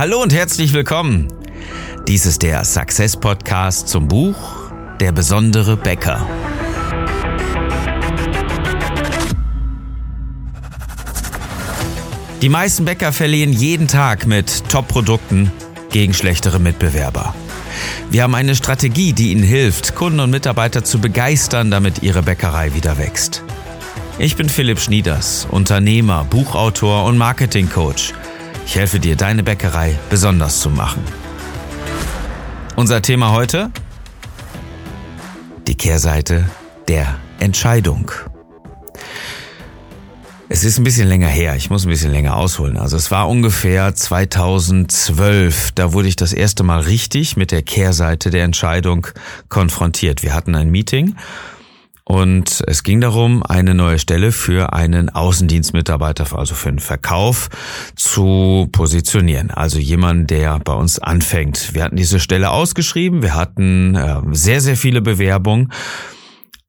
Hallo und herzlich willkommen. Dies ist der Success Podcast zum Buch Der besondere Bäcker. Die meisten Bäcker verlieren jeden Tag mit Top-Produkten gegen schlechtere Mitbewerber. Wir haben eine Strategie, die Ihnen hilft, Kunden und Mitarbeiter zu begeistern, damit Ihre Bäckerei wieder wächst. Ich bin Philipp Schnieders, Unternehmer, Buchautor und Marketingcoach. Ich helfe dir, deine Bäckerei besonders zu machen. Unser Thema heute? Die Kehrseite der Entscheidung. Es ist ein bisschen länger her, ich muss ein bisschen länger ausholen. Also es war ungefähr 2012, da wurde ich das erste Mal richtig mit der Kehrseite der Entscheidung konfrontiert. Wir hatten ein Meeting und es ging darum, eine neue Stelle für einen Außendienstmitarbeiter, also für den Verkauf, zu positionieren. Also jemand, der bei uns anfängt. Wir hatten diese Stelle ausgeschrieben, wir hatten äh, sehr, sehr viele Bewerbungen.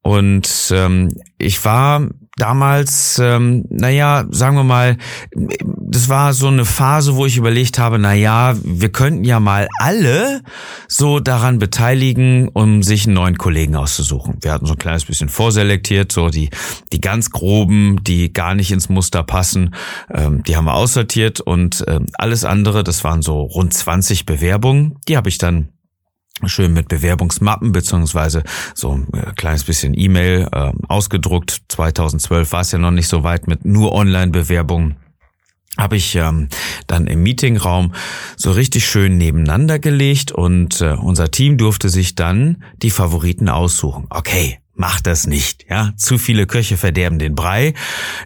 Und ähm, ich war damals, ähm, naja, sagen wir mal, das war so eine Phase, wo ich überlegt habe, naja, wir könnten ja mal alle so daran beteiligen, um sich einen neuen Kollegen auszusuchen. Wir hatten so ein kleines bisschen vorselektiert, so die, die ganz groben, die gar nicht ins Muster passen, ähm, die haben wir aussortiert und ähm, alles andere, das waren so rund 20 Bewerbungen, die habe ich dann schön mit Bewerbungsmappen beziehungsweise so ein äh, kleines bisschen E-Mail äh, ausgedruckt. 2012 war es ja noch nicht so weit mit nur Online-Bewerbungen habe ich ähm, dann im Meetingraum so richtig schön nebeneinander gelegt und äh, unser Team durfte sich dann die Favoriten aussuchen. Okay, Macht das nicht, ja. Zu viele Köche verderben den Brei.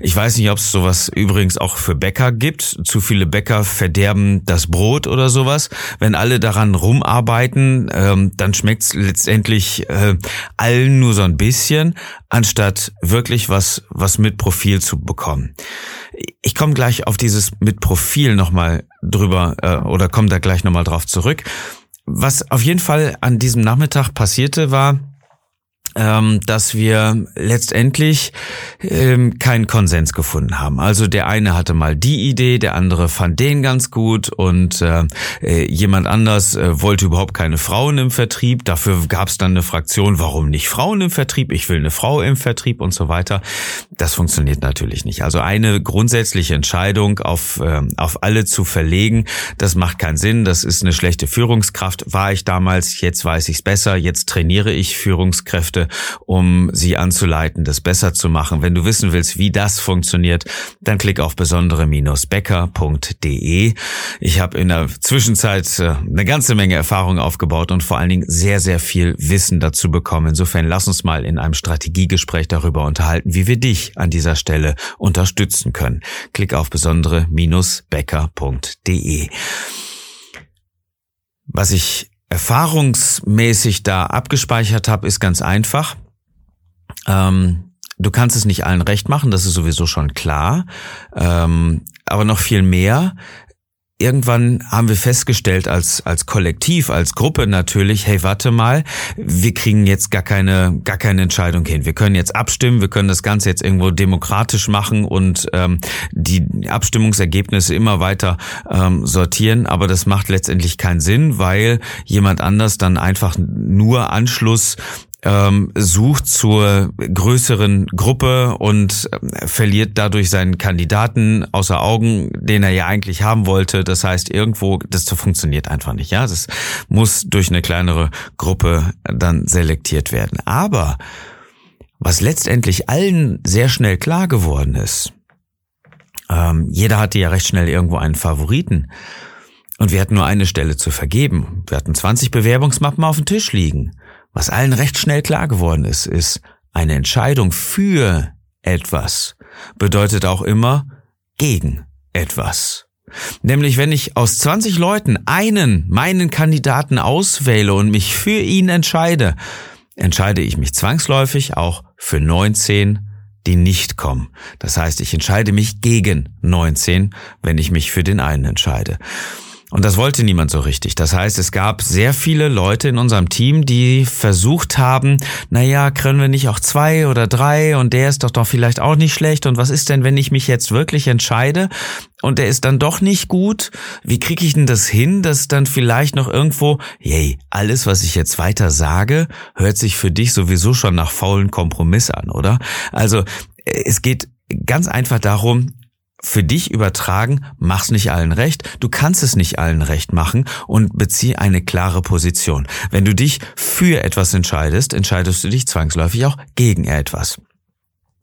Ich weiß nicht, ob es sowas übrigens auch für Bäcker gibt. Zu viele Bäcker verderben das Brot oder sowas. Wenn alle daran rumarbeiten, ähm, dann schmeckt's letztendlich äh, allen nur so ein bisschen, anstatt wirklich was, was mit Profil zu bekommen. Ich komme gleich auf dieses mit Profil nochmal drüber äh, oder komme da gleich nochmal drauf zurück. Was auf jeden Fall an diesem Nachmittag passierte, war, ähm, dass wir letztendlich ähm, keinen Konsens gefunden haben. Also der eine hatte mal die Idee, der andere fand den ganz gut und äh, äh jemand anders äh, wollte überhaupt keine Frauen im Vertrieb. Dafür gab es dann eine Fraktion, warum nicht Frauen im Vertrieb? Ich will eine Frau im Vertrieb und so weiter. Das funktioniert natürlich nicht. Also eine grundsätzliche Entscheidung auf, äh, auf alle zu verlegen, das macht keinen Sinn. Das ist eine schlechte Führungskraft. War ich damals, jetzt weiß ich es besser. Jetzt trainiere ich Führungskräfte um sie anzuleiten, das besser zu machen. Wenn du wissen willst, wie das funktioniert, dann klick auf besondere-becker.de. Ich habe in der Zwischenzeit äh, eine ganze Menge Erfahrung aufgebaut und vor allen Dingen sehr, sehr viel Wissen dazu bekommen. Insofern lass uns mal in einem Strategiegespräch darüber unterhalten, wie wir dich an dieser Stelle unterstützen können. Klick auf besondere-becker.de. Was ich erfahrungsmäßig da abgespeichert habe, ist ganz einfach. Ähm, du kannst es nicht allen recht machen, das ist sowieso schon klar. Ähm, aber noch viel mehr, irgendwann haben wir festgestellt als als Kollektiv, als Gruppe natürlich, hey, warte mal, wir kriegen jetzt gar keine gar keine Entscheidung hin. Wir können jetzt abstimmen, wir können das Ganze jetzt irgendwo demokratisch machen und ähm, die Abstimmungsergebnisse immer weiter ähm, sortieren, aber das macht letztendlich keinen Sinn, weil jemand anders dann einfach nur Anschluss ähm, sucht zur größeren Gruppe und äh, verliert dadurch seinen Kandidaten außer Augen, den er ja eigentlich haben wollte. Das heißt, irgendwo, das funktioniert einfach nicht. Ja, das muss durch eine kleinere Gruppe dann selektiert werden. Aber was letztendlich allen sehr schnell klar geworden ist, ähm, jeder hatte ja recht schnell irgendwo einen Favoriten. Und wir hatten nur eine Stelle zu vergeben. Wir hatten 20 Bewerbungsmappen auf dem Tisch liegen. Was allen recht schnell klar geworden ist, ist, eine Entscheidung für etwas bedeutet auch immer gegen etwas. Nämlich wenn ich aus 20 Leuten einen, meinen Kandidaten auswähle und mich für ihn entscheide, entscheide ich mich zwangsläufig auch für 19, die nicht kommen. Das heißt, ich entscheide mich gegen 19, wenn ich mich für den einen entscheide. Und das wollte niemand so richtig. Das heißt, es gab sehr viele Leute in unserem Team, die versucht haben, naja, können wir nicht auch zwei oder drei und der ist doch doch vielleicht auch nicht schlecht und was ist denn, wenn ich mich jetzt wirklich entscheide und der ist dann doch nicht gut? Wie kriege ich denn das hin, dass dann vielleicht noch irgendwo, yay, alles, was ich jetzt weiter sage, hört sich für dich sowieso schon nach faulen Kompromiss an, oder? Also, es geht ganz einfach darum, für dich übertragen, mach's nicht allen recht, du kannst es nicht allen recht machen und bezieh eine klare Position. Wenn du dich für etwas entscheidest, entscheidest du dich zwangsläufig auch gegen etwas.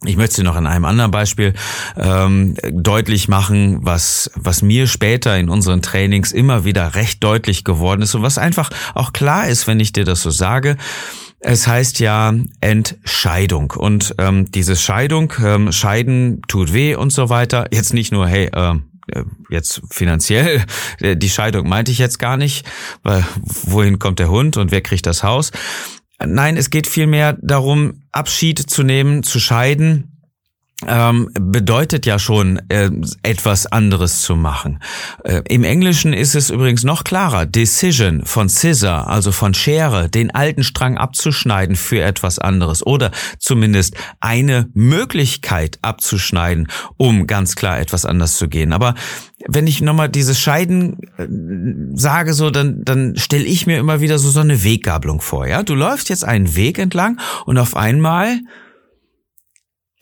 Ich möchte dir noch an einem anderen Beispiel ähm, deutlich machen, was, was mir später in unseren Trainings immer wieder recht deutlich geworden ist und was einfach auch klar ist, wenn ich dir das so sage. Es heißt ja Entscheidung und ähm, diese Scheidung, ähm, Scheiden tut weh und so weiter. Jetzt nicht nur, hey, äh, jetzt finanziell, die Scheidung meinte ich jetzt gar nicht, weil wohin kommt der Hund und wer kriegt das Haus? Nein, es geht vielmehr darum, Abschied zu nehmen, zu scheiden ähm, bedeutet ja schon äh, etwas anderes zu machen. Äh, Im Englischen ist es übrigens noch klarer. Decision von Scissor, also von Schere, den alten Strang abzuschneiden für etwas anderes oder zumindest eine Möglichkeit abzuschneiden, um ganz klar etwas anders zu gehen. Aber wenn ich nochmal dieses Scheiden äh, sage, so, dann, dann stelle ich mir immer wieder so, so eine Weggabelung vor. Ja, du läufst jetzt einen Weg entlang und auf einmal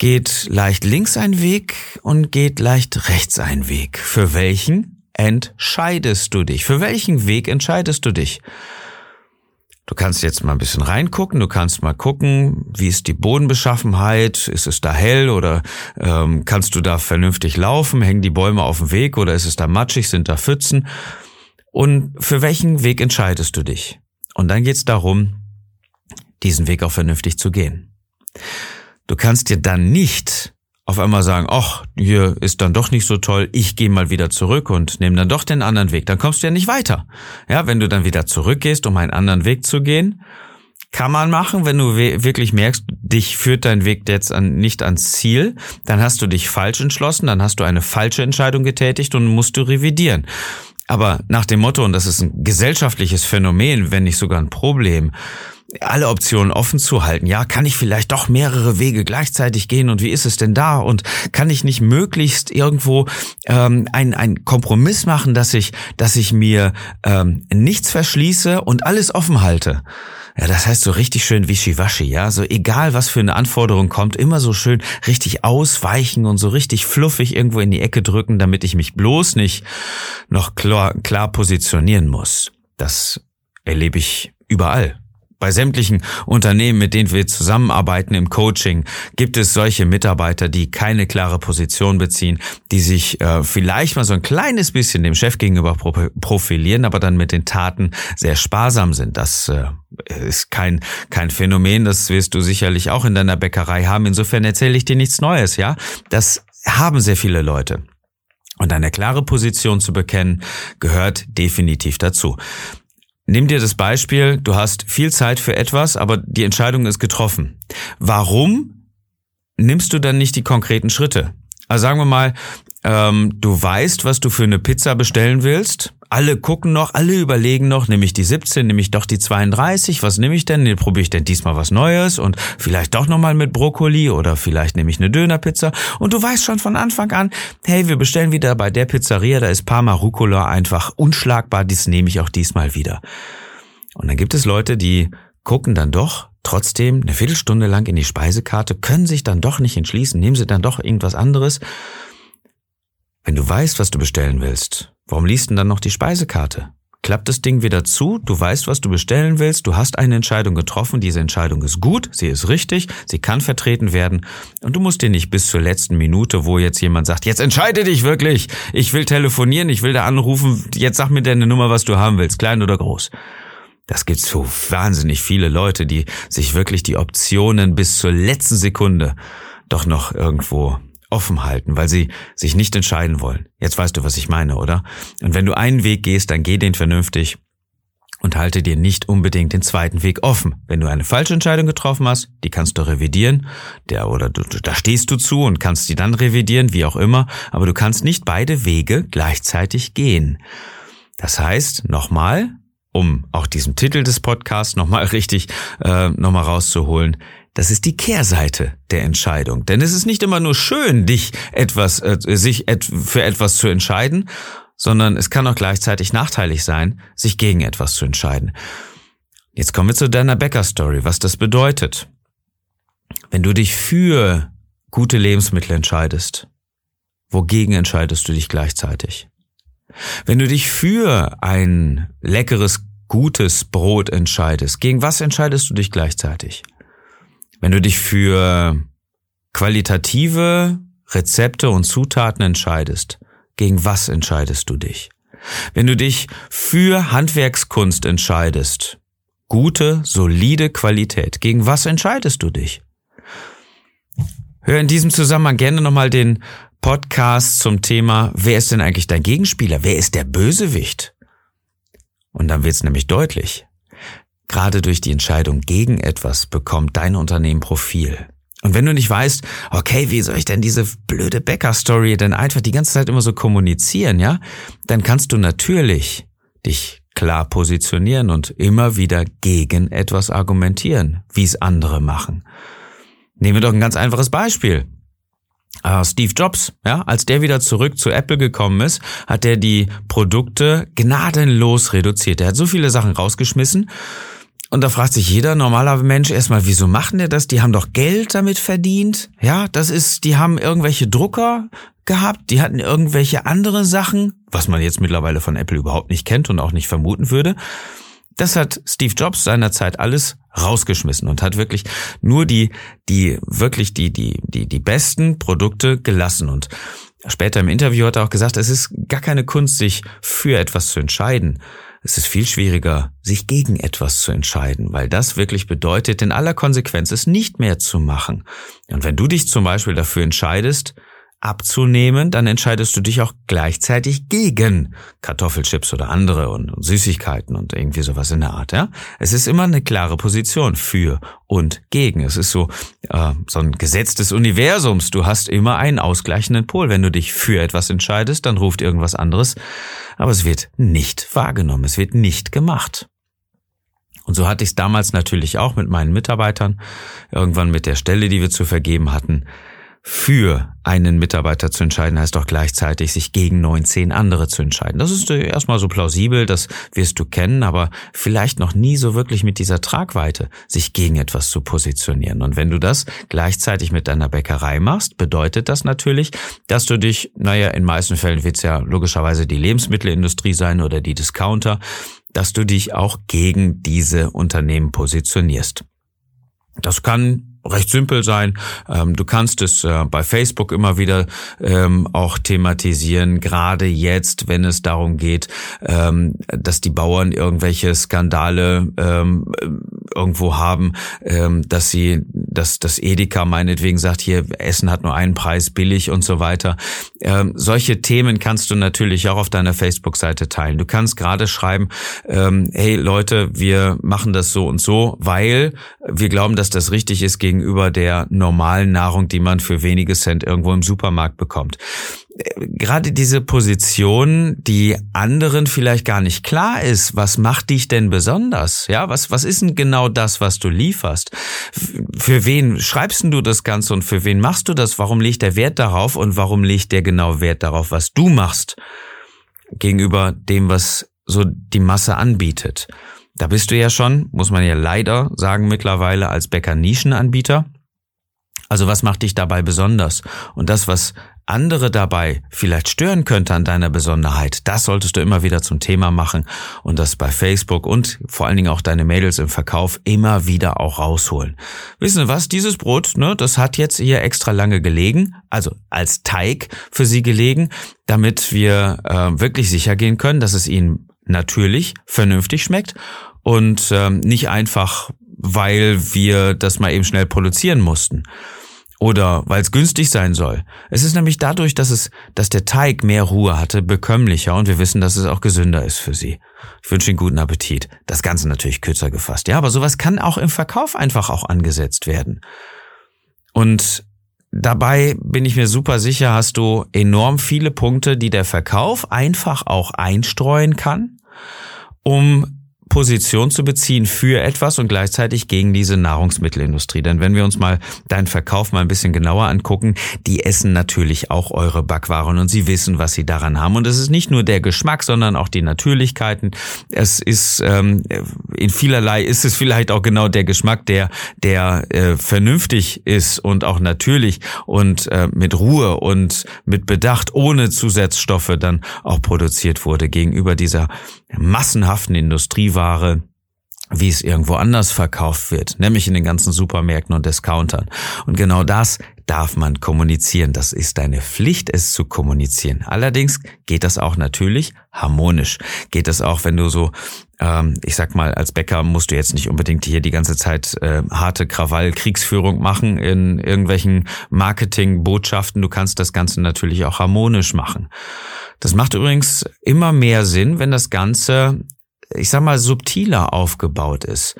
geht leicht links ein Weg und geht leicht rechts ein Weg. Für welchen entscheidest du dich? Für welchen Weg entscheidest du dich? Du kannst jetzt mal ein bisschen reingucken, du kannst mal gucken, wie ist die Bodenbeschaffenheit, ist es da hell oder ähm, kannst du da vernünftig laufen, hängen die Bäume auf dem Weg oder ist es da matschig, sind da Pfützen? Und für welchen Weg entscheidest du dich? Und dann geht es darum, diesen Weg auch vernünftig zu gehen. Du kannst dir dann nicht auf einmal sagen, ach, hier ist dann doch nicht so toll, ich gehe mal wieder zurück und nehme dann doch den anderen Weg. Dann kommst du ja nicht weiter. Ja, wenn du dann wieder zurückgehst, um einen anderen Weg zu gehen, kann man machen, wenn du wirklich merkst, dich führt dein Weg jetzt an, nicht ans Ziel, dann hast du dich falsch entschlossen, dann hast du eine falsche Entscheidung getätigt und musst du revidieren. Aber nach dem Motto, und das ist ein gesellschaftliches Phänomen, wenn nicht sogar ein Problem, alle Optionen offen zu halten. Ja, kann ich vielleicht doch mehrere Wege gleichzeitig gehen und wie ist es denn da? Und kann ich nicht möglichst irgendwo ähm, ein, ein Kompromiss machen, dass ich, dass ich mir ähm, nichts verschließe und alles offen halte? Ja, das heißt so richtig schön wischiwaschi, ja, so egal was für eine Anforderung kommt, immer so schön richtig ausweichen und so richtig fluffig irgendwo in die Ecke drücken, damit ich mich bloß nicht noch klar, klar positionieren muss. Das erlebe ich überall. Bei sämtlichen Unternehmen, mit denen wir zusammenarbeiten im Coaching, gibt es solche Mitarbeiter, die keine klare Position beziehen, die sich äh, vielleicht mal so ein kleines bisschen dem Chef gegenüber profilieren, aber dann mit den Taten sehr sparsam sind. Das äh, ist kein, kein Phänomen, das wirst du sicherlich auch in deiner Bäckerei haben. Insofern erzähle ich dir nichts Neues, ja? Das haben sehr viele Leute. Und eine klare Position zu bekennen, gehört definitiv dazu. Nimm dir das Beispiel, du hast viel Zeit für etwas, aber die Entscheidung ist getroffen. Warum nimmst du dann nicht die konkreten Schritte? Also sagen wir mal, ähm, du weißt, was du für eine Pizza bestellen willst. Alle gucken noch, alle überlegen noch, nehme ich die 17, nehme ich doch die 32, was nehme ich denn? Nee, probiere ich denn diesmal was Neues und vielleicht doch nochmal mit Brokkoli oder vielleicht nehme ich eine Dönerpizza und du weißt schon von Anfang an, hey, wir bestellen wieder bei der Pizzeria, da ist Parma Rucola einfach unschlagbar, dies nehme ich auch diesmal wieder. Und dann gibt es Leute, die gucken dann doch trotzdem eine Viertelstunde lang in die Speisekarte, können sich dann doch nicht entschließen, nehmen sie dann doch irgendwas anderes wenn du weißt, was du bestellen willst, warum liest denn dann noch die Speisekarte? Klappt das Ding wieder zu, du weißt, was du bestellen willst, du hast eine Entscheidung getroffen, diese Entscheidung ist gut, sie ist richtig, sie kann vertreten werden. Und du musst dir nicht bis zur letzten Minute, wo jetzt jemand sagt, jetzt entscheide dich wirklich, ich will telefonieren, ich will da anrufen, jetzt sag mir deine Nummer, was du haben willst, klein oder groß. Das gibt so wahnsinnig viele Leute, die sich wirklich die Optionen bis zur letzten Sekunde doch noch irgendwo offen halten, weil sie sich nicht entscheiden wollen. Jetzt weißt du, was ich meine, oder? Und wenn du einen Weg gehst, dann geh den vernünftig und halte dir nicht unbedingt den zweiten Weg offen. Wenn du eine falsche Entscheidung getroffen hast, die kannst du revidieren, der oder du, da stehst du zu und kannst die dann revidieren, wie auch immer, aber du kannst nicht beide Wege gleichzeitig gehen. Das heißt, nochmal, um auch diesen Titel des Podcasts nochmal richtig äh, nochmal rauszuholen, das ist die Kehrseite der Entscheidung. Denn es ist nicht immer nur schön, dich etwas, äh, sich et für etwas zu entscheiden, sondern es kann auch gleichzeitig nachteilig sein, sich gegen etwas zu entscheiden. Jetzt kommen wir zu deiner Bäcker-Story, was das bedeutet. Wenn du dich für gute Lebensmittel entscheidest, wogegen entscheidest du dich gleichzeitig? Wenn du dich für ein leckeres, gutes Brot entscheidest, gegen was entscheidest du dich gleichzeitig? Wenn du dich für qualitative Rezepte und Zutaten entscheidest, gegen was entscheidest du dich? Wenn du dich für Handwerkskunst entscheidest, gute, solide Qualität, gegen was entscheidest du dich? Hör in diesem Zusammenhang gerne nochmal den Podcast zum Thema, wer ist denn eigentlich dein Gegenspieler? Wer ist der Bösewicht? Und dann wird es nämlich deutlich. Gerade durch die Entscheidung gegen etwas bekommt dein Unternehmen Profil. Und wenn du nicht weißt, okay, wie soll ich denn diese blöde Bäcker-Story denn einfach die ganze Zeit immer so kommunizieren, ja? Dann kannst du natürlich dich klar positionieren und immer wieder gegen etwas argumentieren, wie es andere machen. Nehmen wir doch ein ganz einfaches Beispiel. Uh, Steve Jobs, ja, als der wieder zurück zu Apple gekommen ist, hat er die Produkte gnadenlos reduziert. Er hat so viele Sachen rausgeschmissen. Und da fragt sich jeder normaler Mensch erstmal, wieso machen der das? Die haben doch Geld damit verdient. Ja, das ist, die haben irgendwelche Drucker gehabt, die hatten irgendwelche andere Sachen, was man jetzt mittlerweile von Apple überhaupt nicht kennt und auch nicht vermuten würde. Das hat Steve Jobs seinerzeit alles rausgeschmissen und hat wirklich nur die, die, wirklich die, die, die, die besten Produkte gelassen. Und später im Interview hat er auch gesagt, es ist gar keine Kunst, sich für etwas zu entscheiden. Es ist viel schwieriger, sich gegen etwas zu entscheiden, weil das wirklich bedeutet, in aller Konsequenz es nicht mehr zu machen. Und wenn du dich zum Beispiel dafür entscheidest, abzunehmen, dann entscheidest du dich auch gleichzeitig gegen Kartoffelchips oder andere und, Süßigkeiten und irgendwie sowas in der Art. Ja, es ist immer eine klare Position für und gegen. Es ist so äh, so ein Gesetz des Universums. Du hast immer einen ausgleichenden Pol. Wenn du dich für etwas entscheidest, dann ruft irgendwas anderes, aber es wird nicht wahrgenommen. Es wird nicht gemacht. Und so hatte ich es damals natürlich auch mit meinen Mitarbeitern, irgendwann mit der Stelle, die wir zu vergeben hatten für einen Mitarbeiter zu entscheiden, heißt doch gleichzeitig, sich gegen 19 andere zu entscheiden. Das ist erstmal so plausibel, das wirst du kennen, aber vielleicht noch nie so wirklich mit dieser Tragweite, sich gegen etwas zu positionieren. Und wenn du das gleichzeitig mit deiner Bäckerei machst, bedeutet das natürlich, dass du dich, naja, in meisten Fällen wird es ja logischerweise die Lebensmittelindustrie sein oder die Discounter, dass du dich auch gegen diese Unternehmen positionierst. Das kann recht simpel sein. Ähm, du kannst es äh, bei Facebook immer wieder ähm, auch thematisieren, gerade jetzt, wenn es darum geht, ähm, dass die Bauern irgendwelche Skandale irgendwo haben, dass sie, dass das Edeka meinetwegen sagt, hier Essen hat nur einen Preis, billig und so weiter. solche Themen kannst du natürlich auch auf deiner Facebook-Seite teilen. Du kannst gerade schreiben, hey Leute, wir machen das so und so, weil wir glauben, dass das richtig ist gegenüber der normalen Nahrung, die man für wenige Cent irgendwo im Supermarkt bekommt. Gerade diese Position, die anderen vielleicht gar nicht klar ist, was macht dich denn besonders? Ja, was, was ist denn genau das, was du lieferst? Für wen schreibst du das Ganze und für wen machst du das? Warum legt der Wert darauf und warum legt der genau Wert darauf, was du machst? Gegenüber dem, was so die Masse anbietet. Da bist du ja schon, muss man ja leider sagen mittlerweile, als Bäcker Nischenanbieter. Also was macht dich dabei besonders? Und das, was andere dabei vielleicht stören könnte an deiner Besonderheit, das solltest du immer wieder zum Thema machen und das bei Facebook und vor allen Dingen auch deine Mädels im Verkauf immer wieder auch rausholen. Wissen Sie was? Dieses Brot, ne, das hat jetzt hier extra lange gelegen, also als Teig für Sie gelegen, damit wir äh, wirklich sicher gehen können, dass es Ihnen natürlich vernünftig schmeckt und ähm, nicht einfach, weil wir das mal eben schnell produzieren mussten oder weil es günstig sein soll. Es ist nämlich dadurch, dass es, dass der Teig mehr Ruhe hatte, bekömmlicher und wir wissen, dass es auch gesünder ist für Sie. Ich wünsche Ihnen guten Appetit. Das Ganze natürlich kürzer gefasst. Ja, aber sowas kann auch im Verkauf einfach auch angesetzt werden. Und dabei bin ich mir super sicher, hast du enorm viele Punkte, die der Verkauf einfach auch einstreuen kann, um Position zu beziehen für etwas und gleichzeitig gegen diese Nahrungsmittelindustrie. Denn wenn wir uns mal deinen Verkauf mal ein bisschen genauer angucken, die essen natürlich auch eure Backwaren und sie wissen, was sie daran haben. Und es ist nicht nur der Geschmack, sondern auch die Natürlichkeiten. Es ist ähm, in vielerlei ist es vielleicht auch genau der Geschmack, der der äh, vernünftig ist und auch natürlich und äh, mit Ruhe und mit Bedacht ohne Zusatzstoffe dann auch produziert wurde gegenüber dieser massenhaften Industrieware, wie es irgendwo anders verkauft wird, nämlich in den ganzen Supermärkten und Discountern. Und genau das darf man kommunizieren. Das ist deine Pflicht, es zu kommunizieren. Allerdings geht das auch natürlich harmonisch. Geht das auch, wenn du so, ähm, ich sag mal, als Bäcker musst du jetzt nicht unbedingt hier die ganze Zeit äh, harte Krawall-Kriegsführung machen in irgendwelchen Marketing-Botschaften. Du kannst das Ganze natürlich auch harmonisch machen. Das macht übrigens immer mehr Sinn, wenn das Ganze, ich sag mal, subtiler aufgebaut ist.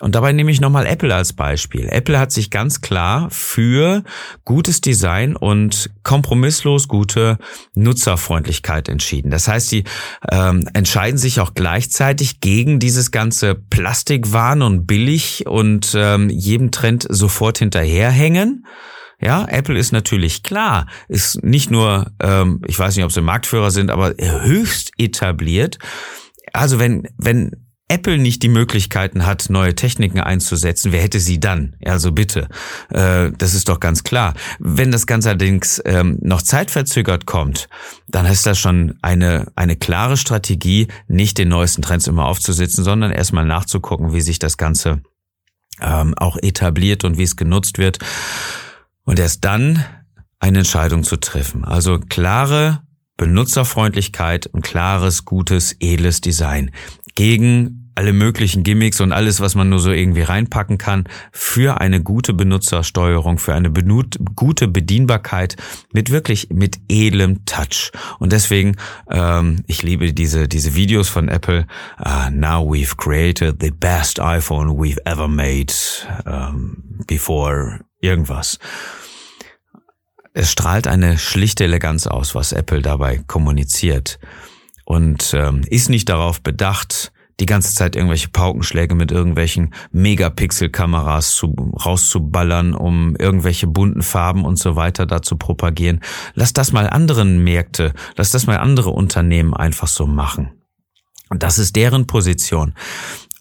Und dabei nehme ich nochmal Apple als Beispiel. Apple hat sich ganz klar für gutes Design und kompromisslos gute Nutzerfreundlichkeit entschieden. Das heißt, sie ähm, entscheiden sich auch gleichzeitig gegen dieses ganze Plastikwahn und billig und ähm, jedem Trend sofort hinterherhängen ja, Apple ist natürlich klar, ist nicht nur, ähm, ich weiß nicht, ob sie Marktführer sind, aber höchst etabliert. Also wenn, wenn Apple nicht die Möglichkeiten hat, neue Techniken einzusetzen, wer hätte sie dann? Also bitte, äh, das ist doch ganz klar. Wenn das Ganze allerdings ähm, noch zeitverzögert kommt, dann ist das schon eine, eine klare Strategie, nicht den neuesten Trends immer aufzusitzen, sondern erstmal nachzugucken, wie sich das Ganze ähm, auch etabliert und wie es genutzt wird. Und erst dann eine Entscheidung zu treffen. Also klare Benutzerfreundlichkeit und klares, gutes, edles Design gegen alle möglichen Gimmicks und alles, was man nur so irgendwie reinpacken kann, für eine gute Benutzersteuerung, für eine gute Bedienbarkeit mit wirklich mit edlem Touch. Und deswegen, ähm, ich liebe diese diese Videos von Apple. Uh, now we've created the best iPhone we've ever made um, before irgendwas. Es strahlt eine schlichte Eleganz aus, was Apple dabei kommuniziert und ähm, ist nicht darauf bedacht, die ganze Zeit irgendwelche Paukenschläge mit irgendwelchen Megapixel-Kameras zu, rauszuballern, um irgendwelche bunten Farben und so weiter da zu propagieren. Lass das mal anderen Märkte, lass das mal andere Unternehmen einfach so machen. Und das ist deren Position.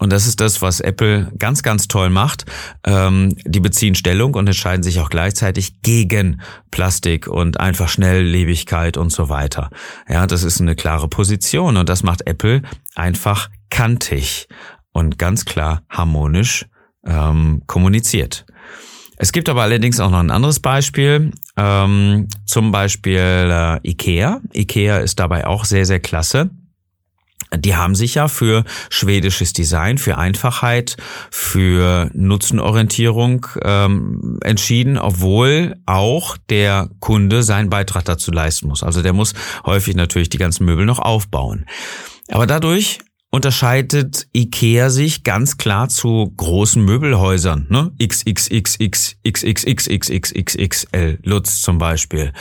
Und das ist das, was Apple ganz, ganz toll macht. Ähm, die beziehen Stellung und entscheiden sich auch gleichzeitig gegen Plastik und einfach Schnelllebigkeit und so weiter. Ja, das ist eine klare Position und das macht Apple einfach kantig und ganz klar harmonisch ähm, kommuniziert. Es gibt aber allerdings auch noch ein anderes Beispiel, ähm, zum Beispiel äh, Ikea. Ikea ist dabei auch sehr, sehr klasse die haben sich ja für schwedisches Design, für Einfachheit, für Nutzenorientierung ähm, entschieden, obwohl auch der Kunde seinen Beitrag dazu leisten muss. Also der muss häufig natürlich die ganzen Möbel noch aufbauen. Aber dadurch unterscheidet IKEA sich ganz klar zu großen Möbelhäusern, ne? XXXXXXXXXXXL Lutz zum Beispiel.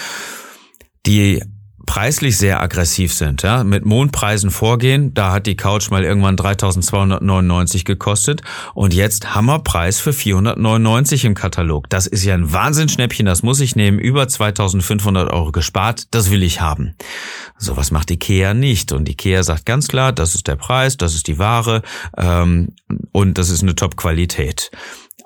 Die preislich sehr aggressiv sind, ja, mit Mondpreisen vorgehen. Da hat die Couch mal irgendwann 3.299 gekostet und jetzt Hammerpreis für 499 im Katalog. Das ist ja ein Wahnsinnsschnäppchen, das muss ich nehmen. Über 2.500 Euro gespart, das will ich haben. So was macht Ikea nicht und Ikea sagt ganz klar, das ist der Preis, das ist die Ware ähm, und das ist eine Top-Qualität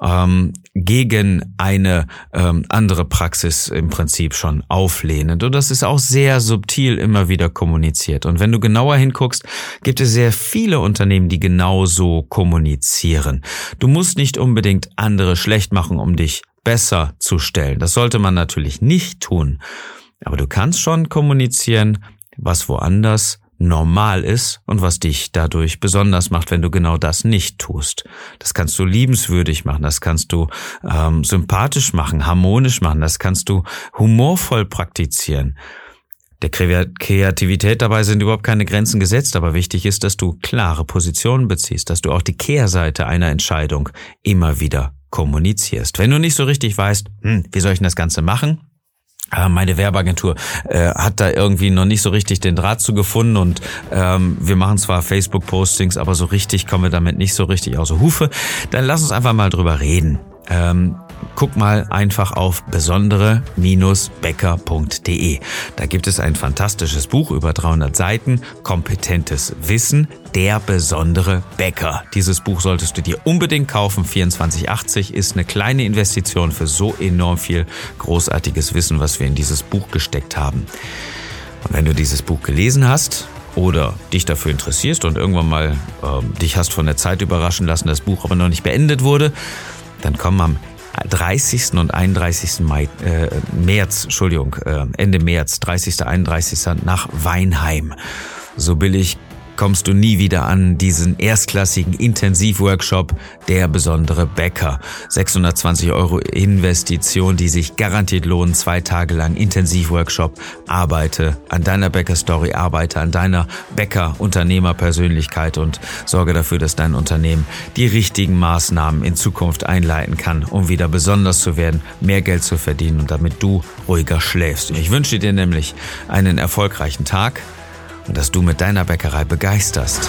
ähm, gegen eine ähm, andere Praxis im Prinzip schon auflehnend. Und das ist auch sehr subtil immer wieder kommuniziert. Und wenn du genauer hinguckst, gibt es sehr viele Unternehmen, die genauso kommunizieren. Du musst nicht unbedingt andere schlecht machen, um dich besser zu stellen. Das sollte man natürlich nicht tun. Aber du kannst schon kommunizieren, was woanders normal ist und was dich dadurch besonders macht, wenn du genau das nicht tust. Das kannst du liebenswürdig machen, das kannst du ähm, sympathisch machen, harmonisch machen, das kannst du humorvoll praktizieren. Der Kreativität dabei sind überhaupt keine Grenzen gesetzt, aber wichtig ist, dass du klare Positionen beziehst, dass du auch die Kehrseite einer Entscheidung immer wieder kommunizierst. Wenn du nicht so richtig weißt, hm, wie soll ich denn das Ganze machen? Ah, meine Werbeagentur äh, hat da irgendwie noch nicht so richtig den Draht zu gefunden und ähm, wir machen zwar Facebook-Postings, aber so richtig kommen wir damit nicht so richtig aus der Hufe. Dann lass uns einfach mal drüber reden. Ähm, guck mal einfach auf besondere-becker.de. Da gibt es ein fantastisches Buch über 300 Seiten, kompetentes Wissen, der besondere Bäcker. Dieses Buch solltest du dir unbedingt kaufen. 2480 ist eine kleine Investition für so enorm viel großartiges Wissen, was wir in dieses Buch gesteckt haben. Und wenn du dieses Buch gelesen hast, oder dich dafür interessierst und irgendwann mal ähm, dich hast von der Zeit überraschen lassen, das Buch aber noch nicht beendet wurde, dann komm am 30. und 31. Mai, äh, März, Entschuldigung, äh, Ende März, 30. 31. nach Weinheim. So billig kommst du nie wieder an diesen erstklassigen Intensivworkshop Der besondere Bäcker. 620 Euro Investition, die sich garantiert lohnen. Zwei Tage lang Intensivworkshop. Arbeite an deiner Bäcker-Story, arbeite an deiner Bäcker-Unternehmerpersönlichkeit und sorge dafür, dass dein Unternehmen die richtigen Maßnahmen in Zukunft einleiten kann, um wieder besonders zu werden, mehr Geld zu verdienen und damit du ruhiger schläfst. Ich wünsche dir nämlich einen erfolgreichen Tag und dass du mit deiner Bäckerei begeisterst.